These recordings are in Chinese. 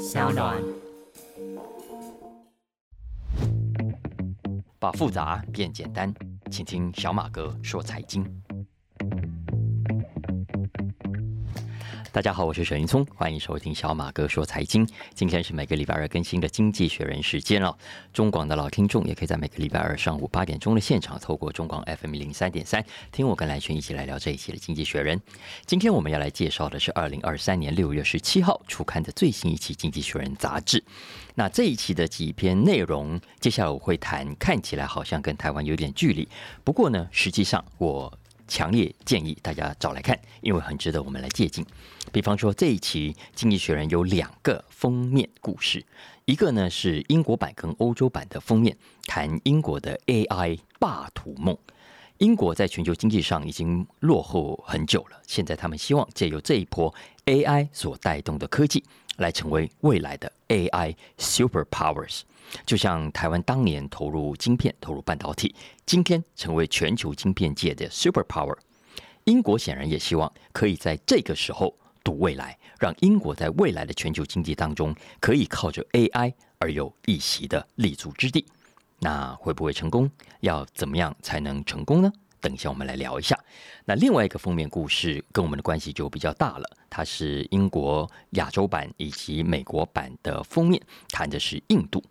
小暖。把复杂变简单，请听小马哥说财经。大家好，我是沈云聪，欢迎收听小马哥说财经。今天是每个礼拜二更新的《经济学人》时间了。中广的老听众也可以在每个礼拜二上午八点钟的现场，透过中广 FM 零三点三，听我跟蓝轩一起来聊这一期的《经济学人》。今天我们要来介绍的是二零二三年六月十七号出刊的最新一期《经济学人》杂志。那这一期的几篇内容，接下来我会谈，看起来好像跟台湾有点距离，不过呢，实际上我。强烈建议大家找来看，因为很值得我们来借鉴。比方说，这一期《经济学人》有两个封面故事，一个呢是英国版跟欧洲版的封面，谈英国的 AI 霸图梦。英国在全球经济上已经落后很久了，现在他们希望借由这一波 AI 所带动的科技，来成为未来的 AI super powers。就像台湾当年投入晶片、投入半导体，今天成为全球晶片界的 super power。英国显然也希望可以在这个时候赌未来，让英国在未来的全球经济当中可以靠着 AI 而有一席的立足之地。那会不会成功？要怎么样才能成功呢？等一下我们来聊一下。那另外一个封面故事跟我们的关系就比较大了，它是英国亚洲版以及美国版的封面，谈的是印度。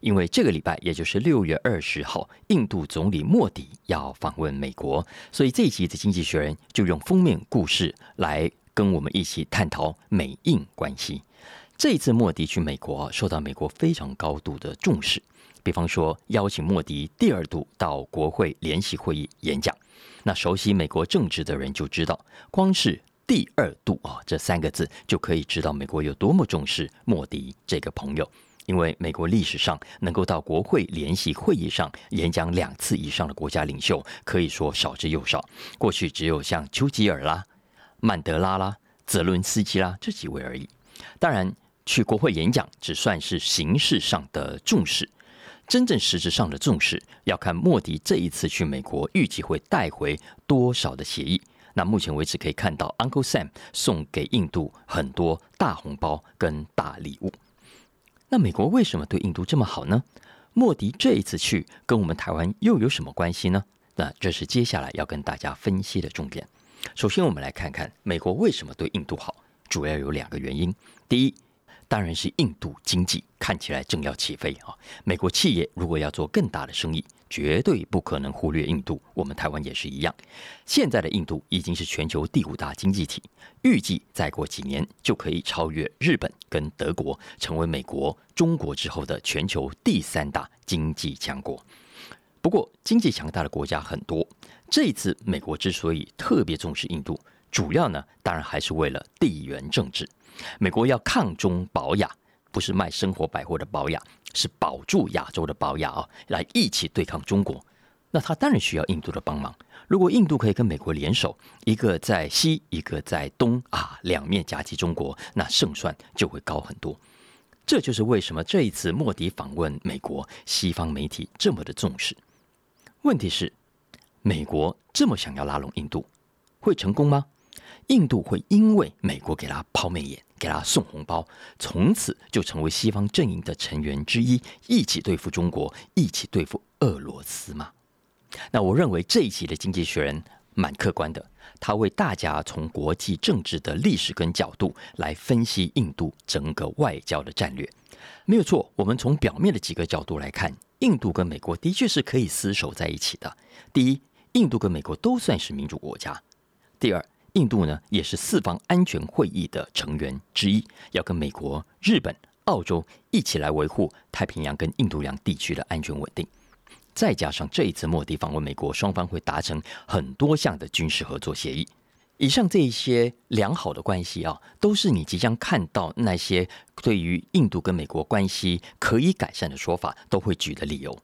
因为这个礼拜，也就是六月二十号，印度总理莫迪要访问美国，所以这一集的《经济学人》就用封面故事来跟我们一起探讨美印关系。这一次莫迪去美国，受到美国非常高度的重视，比方说邀请莫迪第二度到国会联席会议演讲。那熟悉美国政治的人就知道，光是第二度啊这三个字，就可以知道美国有多么重视莫迪这个朋友。因为美国历史上能够到国会联席会议上演讲两次以上的国家领袖，可以说少之又少。过去只有像丘吉尔啦、曼德拉啦、泽伦斯基啦这几位而已。当然，去国会演讲只算是形式上的重视，真正实质上的重视要看莫迪这一次去美国预计会带回多少的协议。那目前为止可以看到，Uncle Sam 送给印度很多大红包跟大礼物。那美国为什么对印度这么好呢？莫迪这一次去跟我们台湾又有什么关系呢？那这是接下来要跟大家分析的重点。首先，我们来看看美国为什么对印度好，主要有两个原因。第一，当然是印度经济看起来正要起飞啊！美国企业如果要做更大的生意，绝对不可能忽略印度。我们台湾也是一样。现在的印度已经是全球第五大经济体，预计再过几年就可以超越日本跟德国，成为美国、中国之后的全球第三大经济强国。不过，经济强大的国家很多。这一次美国之所以特别重视印度，主要呢，当然还是为了地缘政治。美国要抗中保亚，不是卖生活百货的保亚，是保住亚洲的保亚啊，来一起对抗中国。那他当然需要印度的帮忙。如果印度可以跟美国联手，一个在西，一个在东啊，两面夹击中国，那胜算就会高很多。这就是为什么这一次莫迪访问美国，西方媒体这么的重视。问题是，美国这么想要拉拢印度，会成功吗？印度会因为美国给他抛媚眼？给他送红包，从此就成为西方阵营的成员之一，一起对付中国，一起对付俄罗斯吗？那我认为这一期的《经济学人》蛮客观的，他为大家从国际政治的历史跟角度来分析印度整个外交的战略，没有错。我们从表面的几个角度来看，印度跟美国的确是可以厮守在一起的。第一，印度跟美国都算是民主国家；第二。印度呢，也是四方安全会议的成员之一，要跟美国、日本、澳洲一起来维护太平洋跟印度洋地区的安全稳定。再加上这一次莫迪访问美国，双方会达成很多项的军事合作协议。以上这一些良好的关系啊，都是你即将看到那些对于印度跟美国关系可以改善的说法都会举的理由。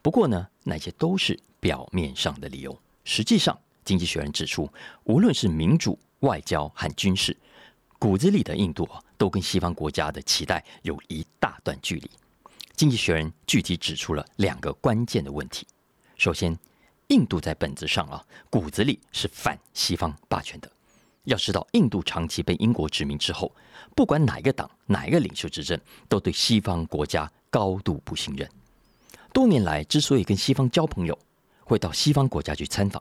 不过呢，那些都是表面上的理由，实际上。经济学人指出，无论是民主、外交和军事，骨子里的印度都跟西方国家的期待有一大段距离。经济学人具体指出了两个关键的问题：首先，印度在本质上啊，骨子里是反西方霸权的；要知道，印度长期被英国殖民之后，不管哪一个党、哪一个领袖执政，都对西方国家高度不信任。多年来，之所以跟西方交朋友，会到西方国家去参访，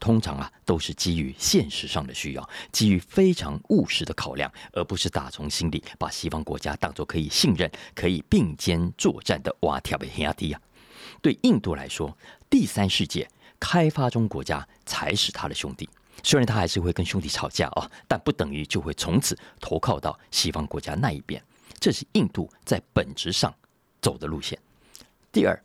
通常啊，都是基于现实上的需要，基于非常务实的考量，而不是打从心里把西方国家当作可以信任、可以并肩作战的瓦条的兄弟啊。对印度来说，第三世界开发中国家才是他的兄弟。虽然他还是会跟兄弟吵架啊，但不等于就会从此投靠到西方国家那一边。这是印度在本质上走的路线。第二，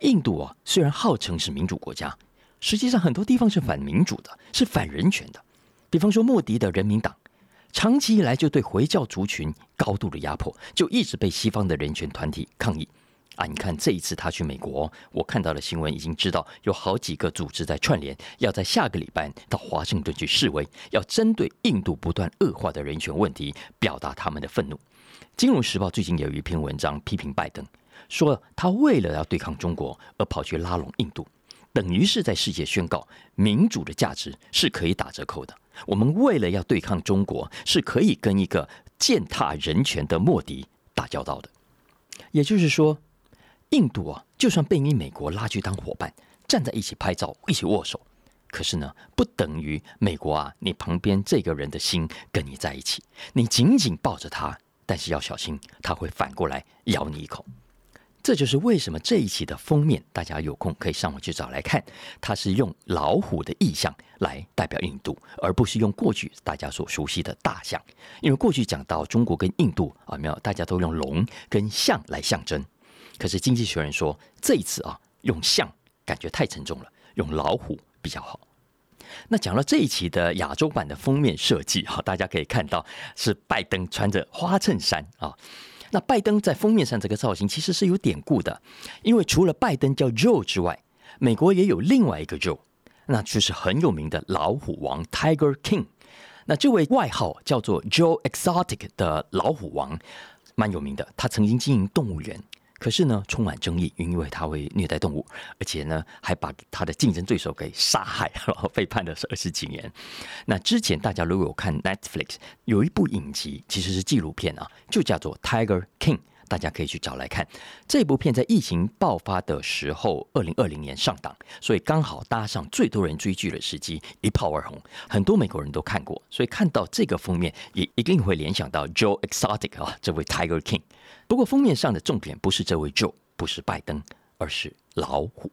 印度啊，虽然号称是民主国家，实际上很多地方是反民主的，是反人权的。比方说，莫迪的人民党长期以来就对回教族群高度的压迫，就一直被西方的人权团体抗议。啊，你看这一次他去美国，我看到的新闻已经知道有好几个组织在串联，要在下个礼拜到华盛顿去示威，要针对印度不断恶化的人权问题表达他们的愤怒。金融时报最近有一篇文章批评拜登，说他为了要对抗中国而跑去拉拢印度，等于是在世界宣告民主的价值是可以打折扣的。我们为了要对抗中国，是可以跟一个践踏人权的莫迪打交道的。也就是说。印度啊，就算被你美国拉去当伙伴，站在一起拍照、一起握手，可是呢，不等于美国啊，你旁边这个人的心跟你在一起。你紧紧抱着他，但是要小心，他会反过来咬你一口。这就是为什么这一期的封面，大家有空可以上网去找来看，它是用老虎的意象来代表印度，而不是用过去大家所熟悉的大象。因为过去讲到中国跟印度啊，没有大家都用龙跟象来象征。可是经济学人说，这一次啊，用象感觉太沉重了，用老虎比较好。那讲到这一期的亚洲版的封面设计哈，大家可以看到是拜登穿着花衬衫啊。那拜登在封面上这个造型其实是有典故的，因为除了拜登叫 Joe 之外，美国也有另外一个 Joe，那就是很有名的老虎王 Tiger King。那这位外号叫做 Joe Exotic 的老虎王，蛮有名的，他曾经经营动物园。可是呢，充满争议，因为他会虐待动物，而且呢，还把他的竞争对手给杀害，然后被判了是二十几年。那之前大家如果有看 Netflix 有一部影集，其实是纪录片啊，就叫做《Tiger King》，大家可以去找来看。这部片在疫情爆发的时候，二零二零年上档，所以刚好搭上最多人追剧的时机，一炮而红，很多美国人都看过，所以看到这个封面，也一定会联想到 Joe Exotic 啊，这位 Tiger King。不过封面上的重点不是这位 Joe，不是拜登，而是老虎。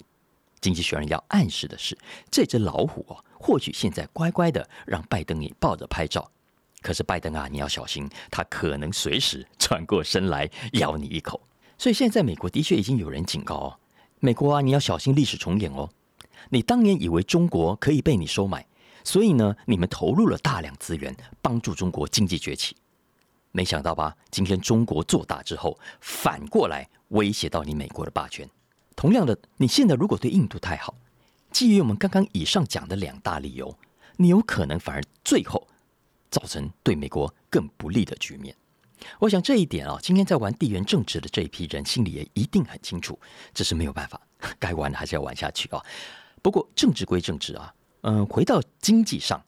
经济学人要暗示的是，这只老虎啊，或许现在乖乖的让拜登你抱着拍照，可是拜登啊，你要小心，他可能随时转过身来咬你一口。所以现在美国的确已经有人警告哦，美国啊，你要小心历史重演哦。你当年以为中国可以被你收买，所以呢，你们投入了大量资源帮助中国经济崛起。没想到吧？今天中国做大之后，反过来威胁到你美国的霸权。同样的，你现在如果对印度太好，基于我们刚刚以上讲的两大理由，你有可能反而最后造成对美国更不利的局面。我想这一点啊，今天在玩地缘政治的这一批人心里也一定很清楚。这是没有办法，该玩的还是要玩下去啊。不过政治归政治啊，嗯，回到经济上，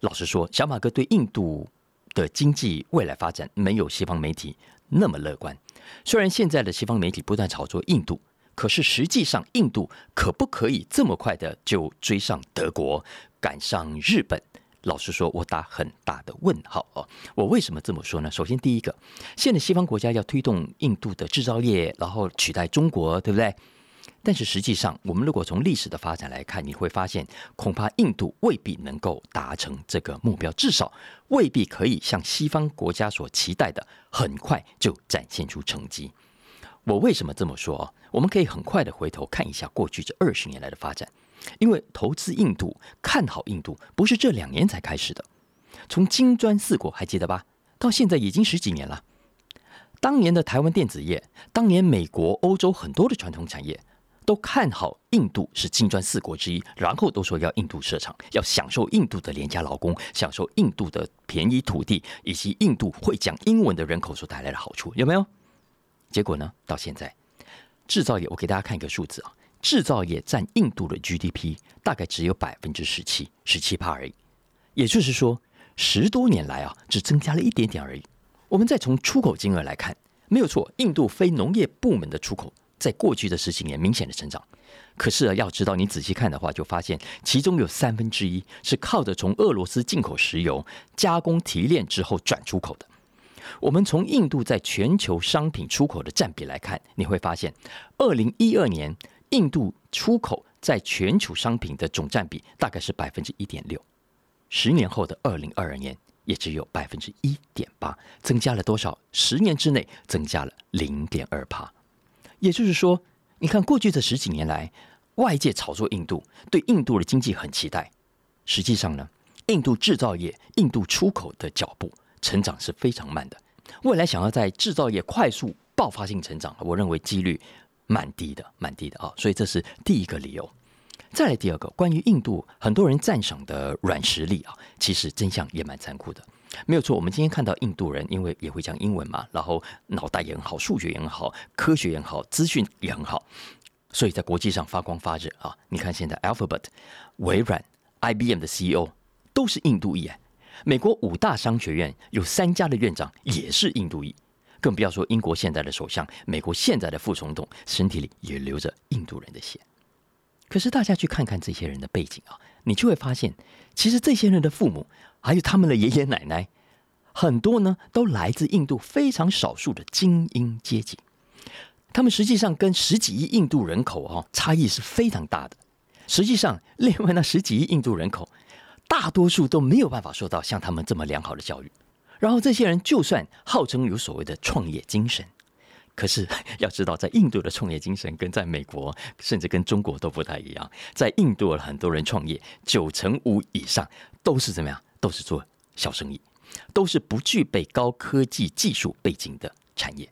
老实说，小马哥对印度。的经济未来发展没有西方媒体那么乐观。虽然现在的西方媒体不断炒作印度，可是实际上印度可不可以这么快的就追上德国、赶上日本？老实说，我打很大的问号哦。我为什么这么说呢？首先，第一个，现在西方国家要推动印度的制造业，然后取代中国，对不对？但是实际上，我们如果从历史的发展来看，你会发现，恐怕印度未必能够达成这个目标，至少未必可以像西方国家所期待的，很快就展现出成绩。我为什么这么说？我们可以很快的回头看一下过去这二十年来的发展，因为投资印度、看好印度，不是这两年才开始的。从金砖四国还记得吧？到现在已经十几年了。当年的台湾电子业，当年美国、欧洲很多的传统产业。都看好印度是金砖四国之一，然后都说要印度设厂，要享受印度的廉价劳工，享受印度的便宜土地，以及印度会讲英文的人口所带来的好处，有没有？结果呢？到现在，制造业我给大家看一个数字啊，制造业占印度的 GDP 大概只有百分之十七，十七帕而已。也就是说，十多年来啊，只增加了一点点而已。我们再从出口金额来看，没有错，印度非农业部门的出口在过去的十几年明显的成长。可是啊，要知道你仔细看的话，就发现其中有三分之一是靠着从俄罗斯进口石油加工提炼之后转出口的。我们从印度在全球商品出口的占比来看，你会发现，二零一二年印度出口在全球商品的总占比大概是百分之一点六，十年后的二零二二年也只有百分之一点八，增加了多少？十年之内增加了零点二帕。也就是说，你看过去的十几年来，外界炒作印度，对印度的经济很期待，实际上呢，印度制造业、印度出口的脚步成长是非常慢的。未来想要在制造业快速爆发性成长，我认为几率蛮低的，蛮低的啊！所以这是第一个理由。再来第二个，关于印度很多人赞赏的软实力啊，其实真相也蛮残酷的。没有错，我们今天看到印度人，因为也会讲英文嘛，然后脑袋也很好，数学也很好，科学也很好，资讯也很好，所以在国际上发光发热啊！你看现在 Alphabet、微软、IBM 的 CEO 都是印度裔啊。美国五大商学院有三家的院长也是印度裔，更不要说英国现在的首相、美国现在的副总统身体里也流着印度人的血。可是大家去看看这些人的背景啊，你就会发现，其实这些人的父母还有他们的爷爷奶奶，很多呢都来自印度非常少数的精英阶级。他们实际上跟十几亿印度人口啊差异是非常大的。实际上，另外那十几亿印度人口。大多数都没有办法受到像他们这么良好的教育，然后这些人就算号称有所谓的创业精神，可是要知道，在印度的创业精神跟在美国甚至跟中国都不太一样。在印度，很多人创业九成五以上都是怎么样？都是做小生意，都是不具备高科技技术背景的产业。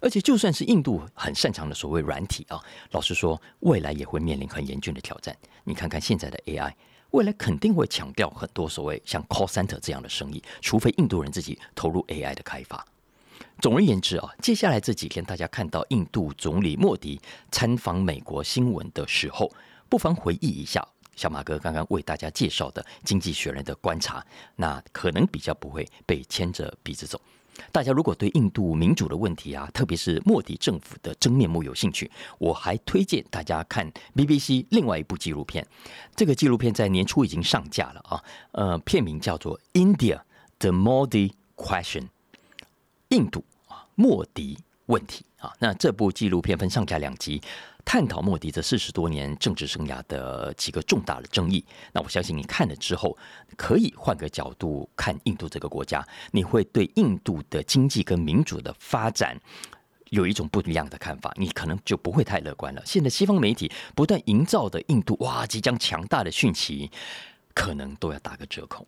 而且，就算是印度很擅长的所谓软体啊，老实说，未来也会面临很严峻的挑战。你看看现在的 AI。未来肯定会强调很多所谓像 call center 这样的生意，除非印度人自己投入 AI 的开发。总而言之啊，接下来这几天大家看到印度总理莫迪参访美国新闻的时候，不妨回忆一下小马哥刚刚为大家介绍的《经济学人》的观察，那可能比较不会被牵着鼻子走。大家如果对印度民主的问题啊，特别是莫迪政府的真面目有兴趣，我还推荐大家看 BBC 另外一部纪录片。这个纪录片在年初已经上架了啊，呃，片名叫做《India: The Modi Question》，印度啊，莫迪问题啊。那这部纪录片分上下两集。探讨莫迪这四十多年政治生涯的几个重大的争议，那我相信你看了之后，可以换个角度看印度这个国家，你会对印度的经济跟民主的发展有一种不一样的看法，你可能就不会太乐观了。现在西方媒体不断营造的印度哇即将强大的讯息，可能都要打个折扣。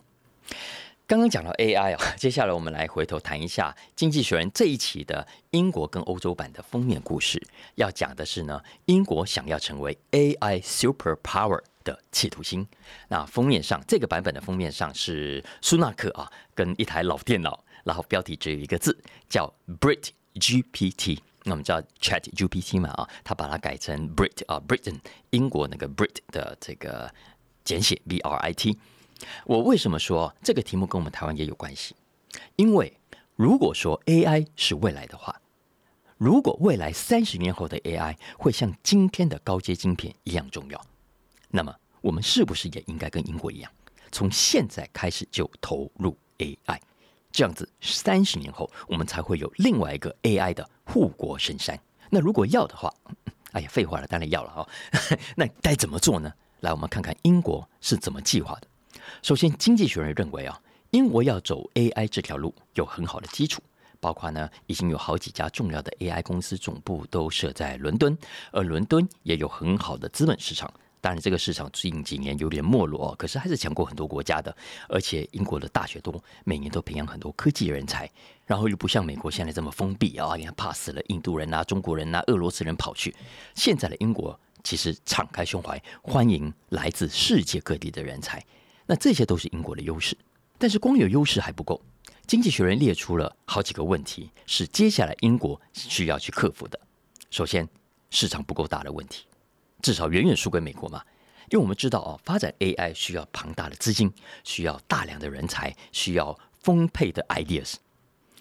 刚刚讲到 AI 啊，接下来我们来回头谈一下《经济学人》这一期的英国跟欧洲版的封面故事。要讲的是呢，英国想要成为 AI super power 的企图心。那封面上这个版本的封面上是苏纳克啊，跟一台老电脑，然后标题只有一个字叫 Brit GPT。那我们知道 Chat GPT 嘛啊，他把它改成 Brit 啊，Britain 英国那个 Brit 的这个简写 B R I T。我为什么说这个题目跟我们台湾也有关系？因为如果说 AI 是未来的话，如果未来三十年后的 AI 会像今天的高阶晶片一样重要，那么我们是不是也应该跟英国一样，从现在开始就投入 AI？这样子三十年后我们才会有另外一个 AI 的护国神山。那如果要的话，哎呀，废话了，当然要了啊。那该怎么做呢？来，我们看看英国是怎么计划的。首先，经济学人认为啊，英国要走 AI 这条路有很好的基础，包括呢，已经有好几家重要的 AI 公司总部都设在伦敦，而伦敦也有很好的资本市场。当然，这个市场近几年有点没落，可是还是强过很多国家的。而且，英国的大学多，每年都培养很多科技人才，然后又不像美国现在这么封闭啊，你看怕死了印度人啊、中国人啊、俄罗斯人跑去。现在的英国其实敞开胸怀，欢迎来自世界各地的人才。那这些都是英国的优势，但是光有优势还不够。经济学人列出了好几个问题，是接下来英国需要去克服的。首先，市场不够大的问题，至少远远输给美国嘛。因为我们知道哦，发展 AI 需要庞大的资金，需要大量的人才，需要丰沛的 ideas。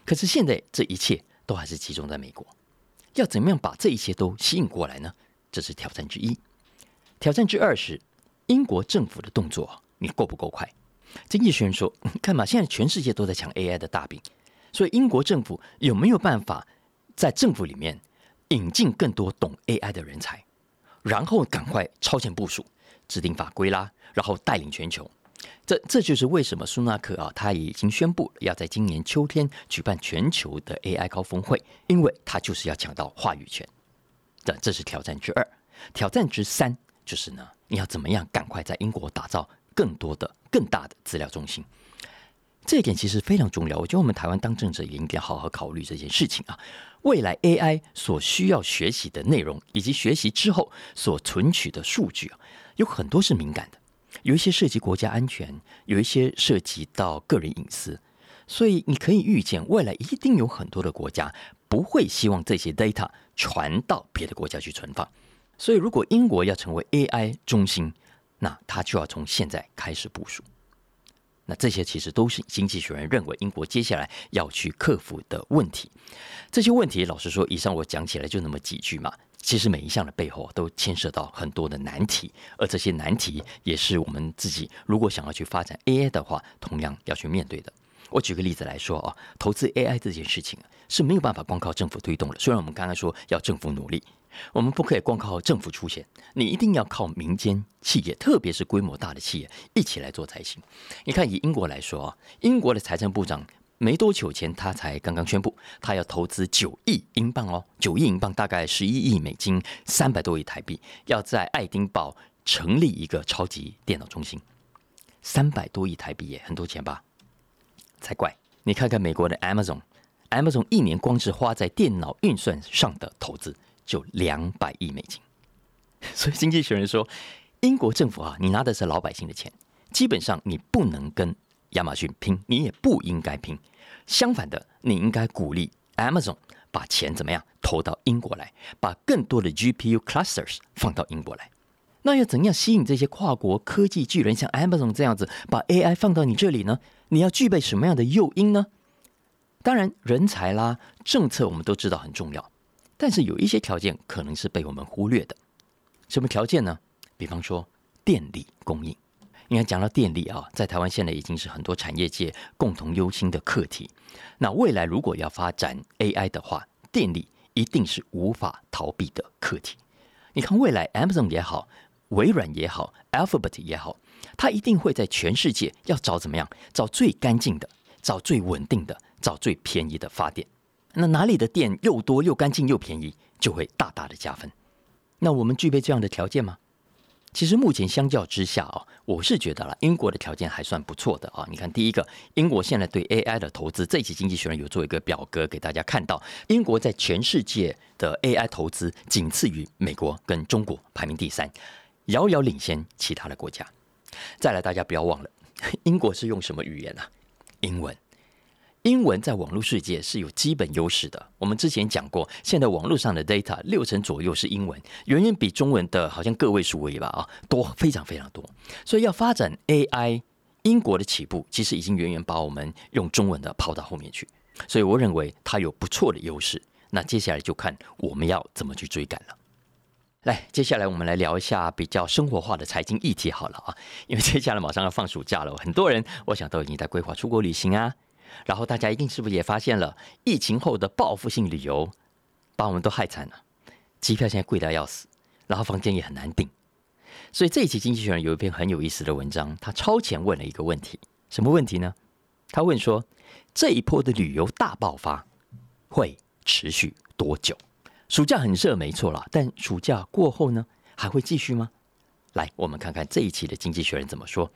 可是现在这一切都还是集中在美国，要怎么样把这一切都吸引过来呢？这是挑战之一。挑战之二是英国政府的动作，你够不够快？经济学人说，看嘛，现在全世界都在抢 AI 的大饼，所以英国政府有没有办法在政府里面引进更多懂 AI 的人才，然后赶快超前部署，制定法规啦，然后带领全球。这这就是为什么苏纳克啊，他已经宣布要在今年秋天举办全球的 AI 高峰会，因为他就是要抢到话语权。这这是挑战之二，挑战之三就是呢，你要怎么样赶快在英国打造更多的、更大的资料中心？这一点其实非常重要。我觉得我们台湾当政者也应该好好考虑这件事情啊。未来 AI 所需要学习的内容，以及学习之后所存取的数据啊，有很多是敏感的。有一些涉及国家安全，有一些涉及到个人隐私，所以你可以预见，未来一定有很多的国家不会希望这些 data 传到别的国家去存放。所以，如果英国要成为 AI 中心，那他就要从现在开始部署。那这些其实都是经济学人认为英国接下来要去克服的问题。这些问题，老实说，以上我讲起来就那么几句嘛。其实每一项的背后都牵涉到很多的难题，而这些难题也是我们自己如果想要去发展 AI 的话，同样要去面对的。我举个例子来说啊，投资 AI 这件事情是没有办法光靠政府推动的。虽然我们刚刚说要政府努力，我们不可以光靠政府出钱，你一定要靠民间企业，特别是规模大的企业一起来做才行。你看，以英国来说啊，英国的财政部长。没多久前，他才刚刚宣布，他要投资九亿英镑哦，九亿英镑大概十一亿美金，三百多亿台币，要在爱丁堡成立一个超级电脑中心，三百多亿台币耶，很多钱吧？才怪！你看看美国的 Amazon，Amazon 一年光是花在电脑运算上的投资就两百亿美金，所以经济学人说，英国政府啊，你拿的是老百姓的钱，基本上你不能跟亚马逊拼，你也不应该拼。相反的，你应该鼓励 Amazon 把钱怎么样投到英国来，把更多的 GPU clusters 放到英国来。那要怎样吸引这些跨国科技巨人像 Amazon 这样子把 AI 放到你这里呢？你要具备什么样的诱因呢？当然，人才啦，政策我们都知道很重要，但是有一些条件可能是被我们忽略的。什么条件呢？比方说电力供应。应该讲到电力啊，在台湾现在已经是很多产业界共同忧心的课题。那未来如果要发展 AI 的话，电力一定是无法逃避的课题。你看，未来 Amazon 也好，微软也好，Alphabet 也好，它一定会在全世界要找怎么样，找最干净的，找最稳定的，找最便宜的发电。那哪里的电又多又干净又便宜，就会大大的加分。那我们具备这样的条件吗？其实目前相较之下啊，我是觉得了英国的条件还算不错的啊。你看，第一个，英国现在对 AI 的投资，这期《经济学人》有做一个表格给大家看到，英国在全世界的 AI 投资仅次于美国跟中国，排名第三，遥遥领先其他的国家。再来，大家不要忘了，英国是用什么语言啊？英文。英文在网络世界是有基本优势的。我们之前讲过，现在网络上的 data 六成左右是英文，远远比中文的好像个位数位吧啊多非常非常多。所以要发展 AI，英国的起步其实已经远远把我们用中文的抛到后面去。所以我认为它有不错的优势。那接下来就看我们要怎么去追赶了。来，接下来我们来聊一下比较生活化的财经议题好了啊，因为接下来马上要放暑假了，很多人我想都已经在规划出国旅行啊。然后大家一定是不是也发现了，疫情后的报复性旅游把我们都害惨了，机票现在贵的要死，然后房间也很难订。所以这一期《经济学人》有一篇很有意思的文章，他超前问了一个问题，什么问题呢？他问说，这一波的旅游大爆发会持续多久？暑假很热，没错啦，但暑假过后呢，还会继续吗？来，我们看看这一期的《经济学人》怎么说。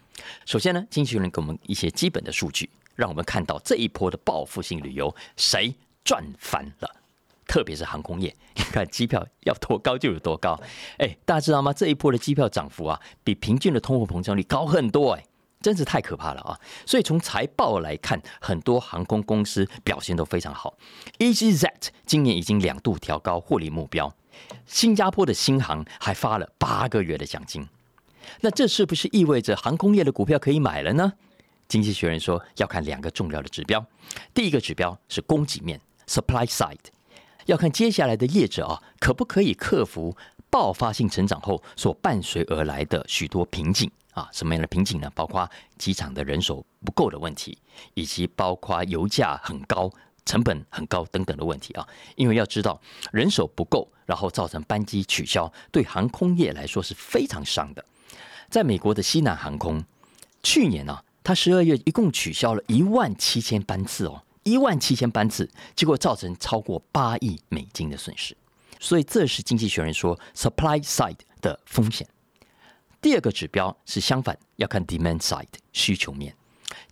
首先呢，《经济学人》给我们一些基本的数据。让我们看到这一波的报复性旅游，谁赚翻了？特别是航空业，你看机票要多高就有多高。哎，大家知道吗？这一波的机票涨幅啊，比平均的通货膨胀率高很多，哎，真是太可怕了啊！所以从财报来看，很多航空公司表现都非常好。EasyJet 今年已经两度调高获利目标，新加坡的新航还发了八个月的奖金。那这是不是意味着航空业的股票可以买了呢？经济学人说要看两个重要的指标，第一个指标是供给面 （supply side），要看接下来的业者啊可不可以克服爆发性成长后所伴随而来的许多瓶颈啊？什么样的瓶颈呢？包括机场的人手不够的问题，以及包括油价很高、成本很高等等的问题啊。因为要知道人手不够，然后造成班机取消，对航空业来说是非常伤的。在美国的西南航空，去年呢。他十二月一共取消了一万七千班次哦，一万七千班次，结果造成超过八亿美金的损失。所以这是经济学人说 supply side 的风险。第二个指标是相反，要看 demand side 需求面。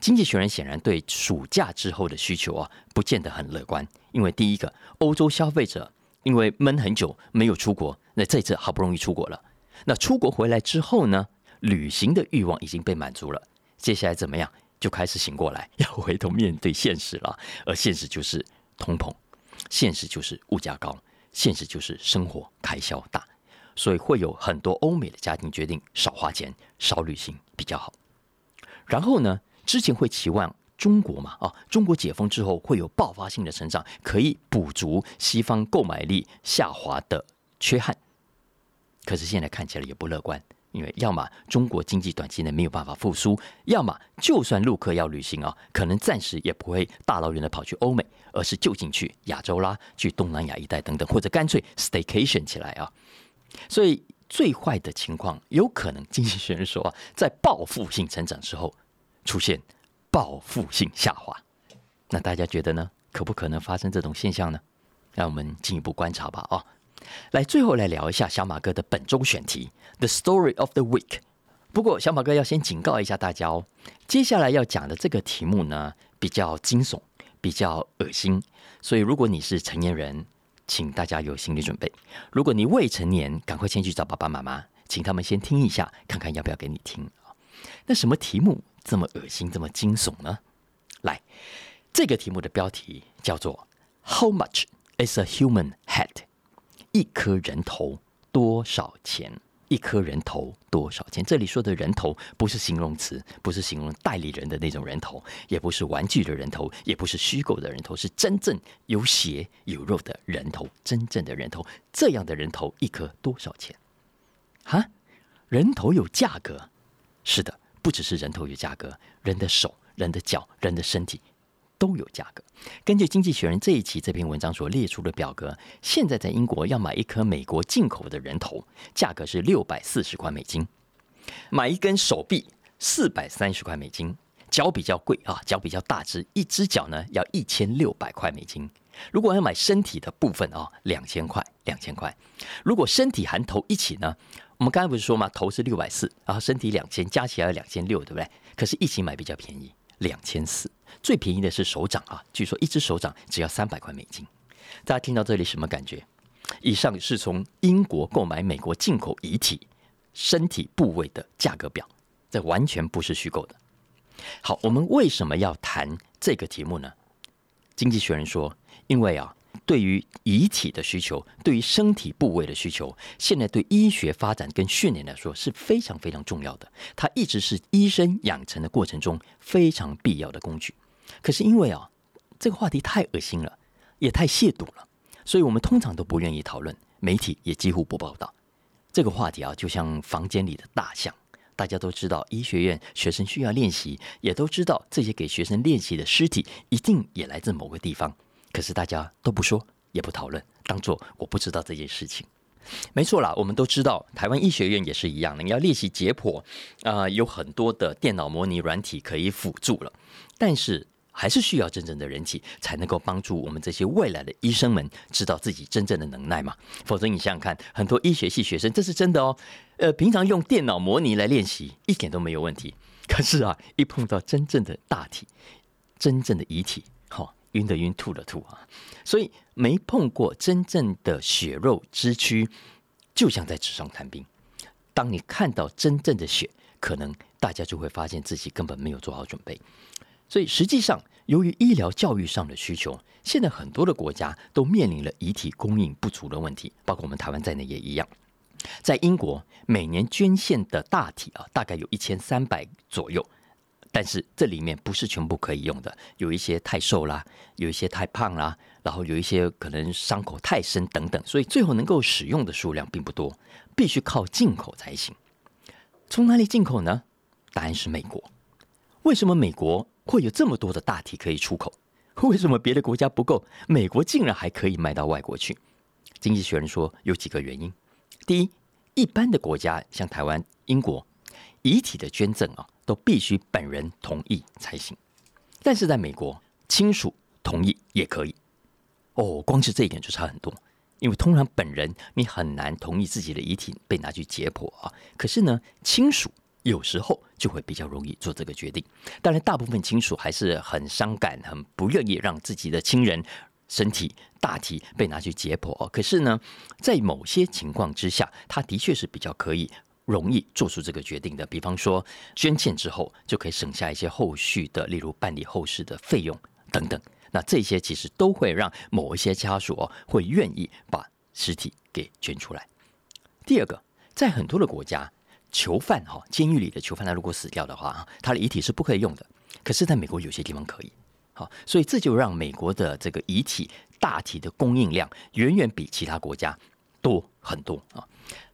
经济学人显然对暑假之后的需求啊，不见得很乐观。因为第一个，欧洲消费者因为闷很久没有出国，那这次好不容易出国了，那出国回来之后呢，旅行的欲望已经被满足了。接下来怎么样？就开始醒过来，要回头面对现实了。而现实就是通膨，现实就是物价高，现实就是生活开销大。所以会有很多欧美的家庭决定少花钱、少旅行比较好。然后呢，之前会期望中国嘛啊，中国解封之后会有爆发性的成长，可以补足西方购买力下滑的缺憾。可是现在看起来也不乐观。因为要么中国经济短期内没有办法复苏，要么就算陆客要旅行啊，可能暂时也不会大老远的跑去欧美，而是就近去亚洲啦，去东南亚一带等等，或者干脆 staycation 起来啊。所以最坏的情况，有可能经济学人说啊，在报复性成长之后出现报复性下滑。那大家觉得呢？可不可能发生这种现象呢？让我们进一步观察吧啊。来，最后来聊一下小马哥的本周选题，The Story of the Week。不过，小马哥要先警告一下大家哦，接下来要讲的这个题目呢，比较惊悚，比较恶心，所以如果你是成年人，请大家有心理准备；如果你未成年，赶快先去找爸爸妈妈，请他们先听一下，看看要不要给你听。那什么题目这么恶心，这么惊悚呢？来，这个题目的标题叫做 “How much is a human head？” 一颗人头多少钱？一颗人头多少钱？这里说的人头不是形容词，不是形容代理人的那种人头，也不是玩具的人头，也不是虚构的人头，是真正有血有肉的人头，真正的人头。这样的人头一颗多少钱？哈，人头有价格？是的，不只是人头有价格，人的手、人的脚、人的身体。都有价格。根据《经济学人》这一期这篇文章所列出的表格，现在在英国要买一颗美国进口的人头，价格是六百四十块美金；买一根手臂四百三十块美金。脚比较贵啊，脚比较大只，一只脚呢要一千六百块美金。如果要买身体的部分啊，两千块，两千块。如果身体含头一起呢，我们刚才不是说吗？头是六百四，然后身体两千，加起来两千六，对不对？可是一起买比较便宜。两千四，最便宜的是手掌啊！据说一只手掌只要三百块美金。大家听到这里什么感觉？以上是从英国购买美国进口遗体身体部位的价格表，这完全不是虚构的。好，我们为什么要谈这个题目呢？经济学人说，因为啊。对于遗体的需求，对于身体部位的需求，现在对医学发展跟训练来说是非常非常重要的。它一直是医生养成的过程中非常必要的工具。可是因为啊，这个话题太恶心了，也太亵渎了，所以我们通常都不愿意讨论，媒体也几乎不报道这个话题啊。就像房间里的大象，大家都知道医学院学生需要练习，也都知道这些给学生练习的尸体一定也来自某个地方。可是大家都不说，也不讨论，当做我不知道这件事情。没错啦，我们都知道，台湾医学院也是一样的。你要练习解剖，啊，有很多的电脑模拟软体可以辅助了，但是还是需要真正的人体，才能够帮助我们这些未来的医生们知道自己真正的能耐嘛。否则你想想看，很多医学系学生，这是真的哦。呃，平常用电脑模拟来练习，一点都没有问题。可是啊，一碰到真正的大体，真正的遗体。晕的晕，吐的吐啊！所以没碰过真正的血肉之躯，就像在纸上谈兵。当你看到真正的血，可能大家就会发现自己根本没有做好准备。所以实际上，由于医疗教育上的需求，现在很多的国家都面临了遗体供应不足的问题，包括我们台湾在内也一样。在英国每年捐献的大体啊，大概有一千三百左右。但是这里面不是全部可以用的，有一些太瘦啦，有一些太胖啦，然后有一些可能伤口太深等等，所以最后能够使用的数量并不多，必须靠进口才行。从哪里进口呢？答案是美国。为什么美国会有这么多的大体可以出口？为什么别的国家不够，美国竟然还可以卖到外国去？经济学人说有几个原因。第一，一般的国家像台湾、英国，遗体的捐赠啊。都必须本人同意才行，但是在美国，亲属同意也可以。哦，光是这一点就差很多，因为通常本人你很难同意自己的遗体被拿去解剖啊。可是呢，亲属有时候就会比较容易做这个决定。当然，大部分亲属还是很伤感，很不愿意让自己的亲人身体大体被拿去解剖。可是呢，在某些情况之下，他的确是比较可以。容易做出这个决定的，比方说捐献之后就可以省下一些后续的，例如办理后事的费用等等。那这些其实都会让某一些家属哦会愿意把尸体给捐出来。第二个，在很多的国家，囚犯哈监狱里的囚犯他如果死掉的话，他的遗体是不可以用的。可是，在美国有些地方可以。好，所以这就让美国的这个遗体大体的供应量远远比其他国家多很多啊。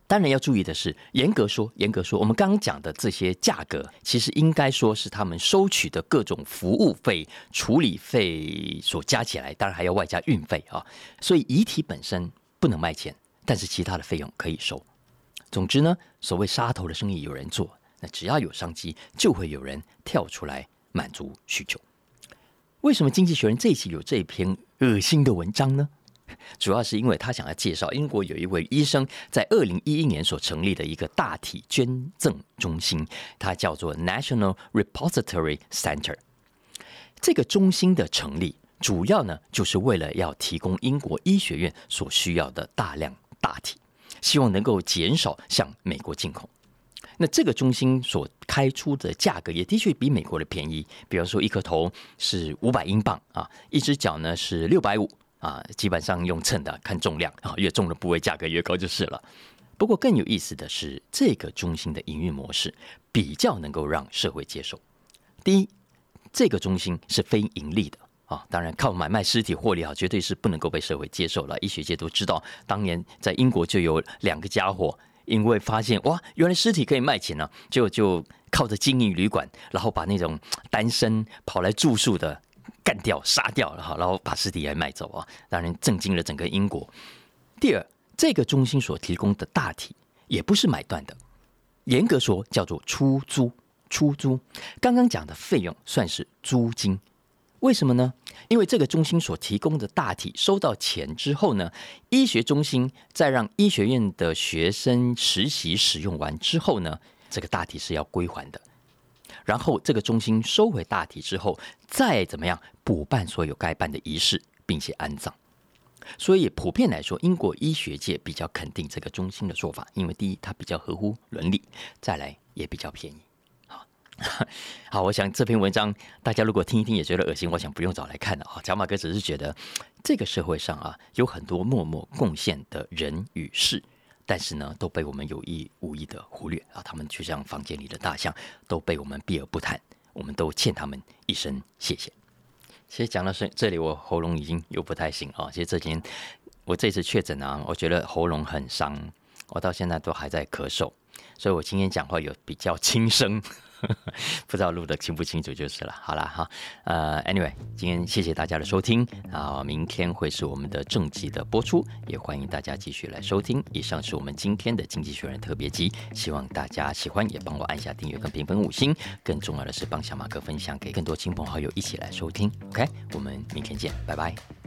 当然要注意的是，严格说，严格说，我们刚刚讲的这些价格，其实应该说是他们收取的各种服务费、处理费所加起来，当然还要外加运费啊。所以遗体本身不能卖钱，但是其他的费用可以收。总之呢，所谓杀头的生意有人做，那只要有商机，就会有人跳出来满足需求。为什么《经济学人》这一期有这一篇恶心的文章呢？主要是因为他想要介绍英国有一位医生在二零一一年所成立的一个大体捐赠中心，它叫做 National Repository Center。这个中心的成立，主要呢就是为了要提供英国医学院所需要的大量大体，希望能够减少向美国进口。那这个中心所开出的价格也的确比美国的便宜，比方说一颗头是五百英镑啊，一只脚呢是六百五。啊，基本上用秤的，看重量啊，越重的部位价格越高就是了。不过更有意思的是，这个中心的营运模式比较能够让社会接受。第一，这个中心是非盈利的啊，当然靠买卖尸体获利啊，绝对是不能够被社会接受了。医学界都知道，当年在英国就有两个家伙，因为发现哇，原来尸体可以卖钱呢，就就靠着经营旅馆，然后把那种单身跑来住宿的。干掉、杀掉了哈，然后把尸体也卖走啊！当然震惊了整个英国。第二，这个中心所提供的大体也不是买断的，严格说叫做出租。出租刚刚讲的费用算是租金，为什么呢？因为这个中心所提供的大体收到钱之后呢，医学中心再让医学院的学生实习使用完之后呢，这个大体是要归还的。然后这个中心收回大体之后，再怎么样补办所有该办的仪式，并且安葬。所以普遍来说，英国医学界比较肯定这个中心的做法，因为第一，它比较合乎伦理；再来也比较便宜。好，我想这篇文章大家如果听一听也觉得恶心，我想不用找来看了啊。小马哥只是觉得这个社会上啊，有很多默默贡献的人与事。但是呢，都被我们有意无意的忽略啊！他们就像房间里的大象，都被我们避而不谈。我们都欠他们一声谢谢。其实讲到这这里，我喉咙已经又不太行啊。其实这几天我这次确诊啊，我觉得喉咙很伤，我到现在都还在咳嗽，所以我今天讲话有比较轻声。不知道录的清不清楚就是了。好了哈，呃，anyway，今天谢谢大家的收听啊，明天会是我们的正集的播出，也欢迎大家继续来收听。以上是我们今天的经济学人特别集，希望大家喜欢，也帮我按下订阅跟评分五星。更重要的是，帮小马哥分享给更多亲朋好友一起来收听。OK，我们明天见，拜拜。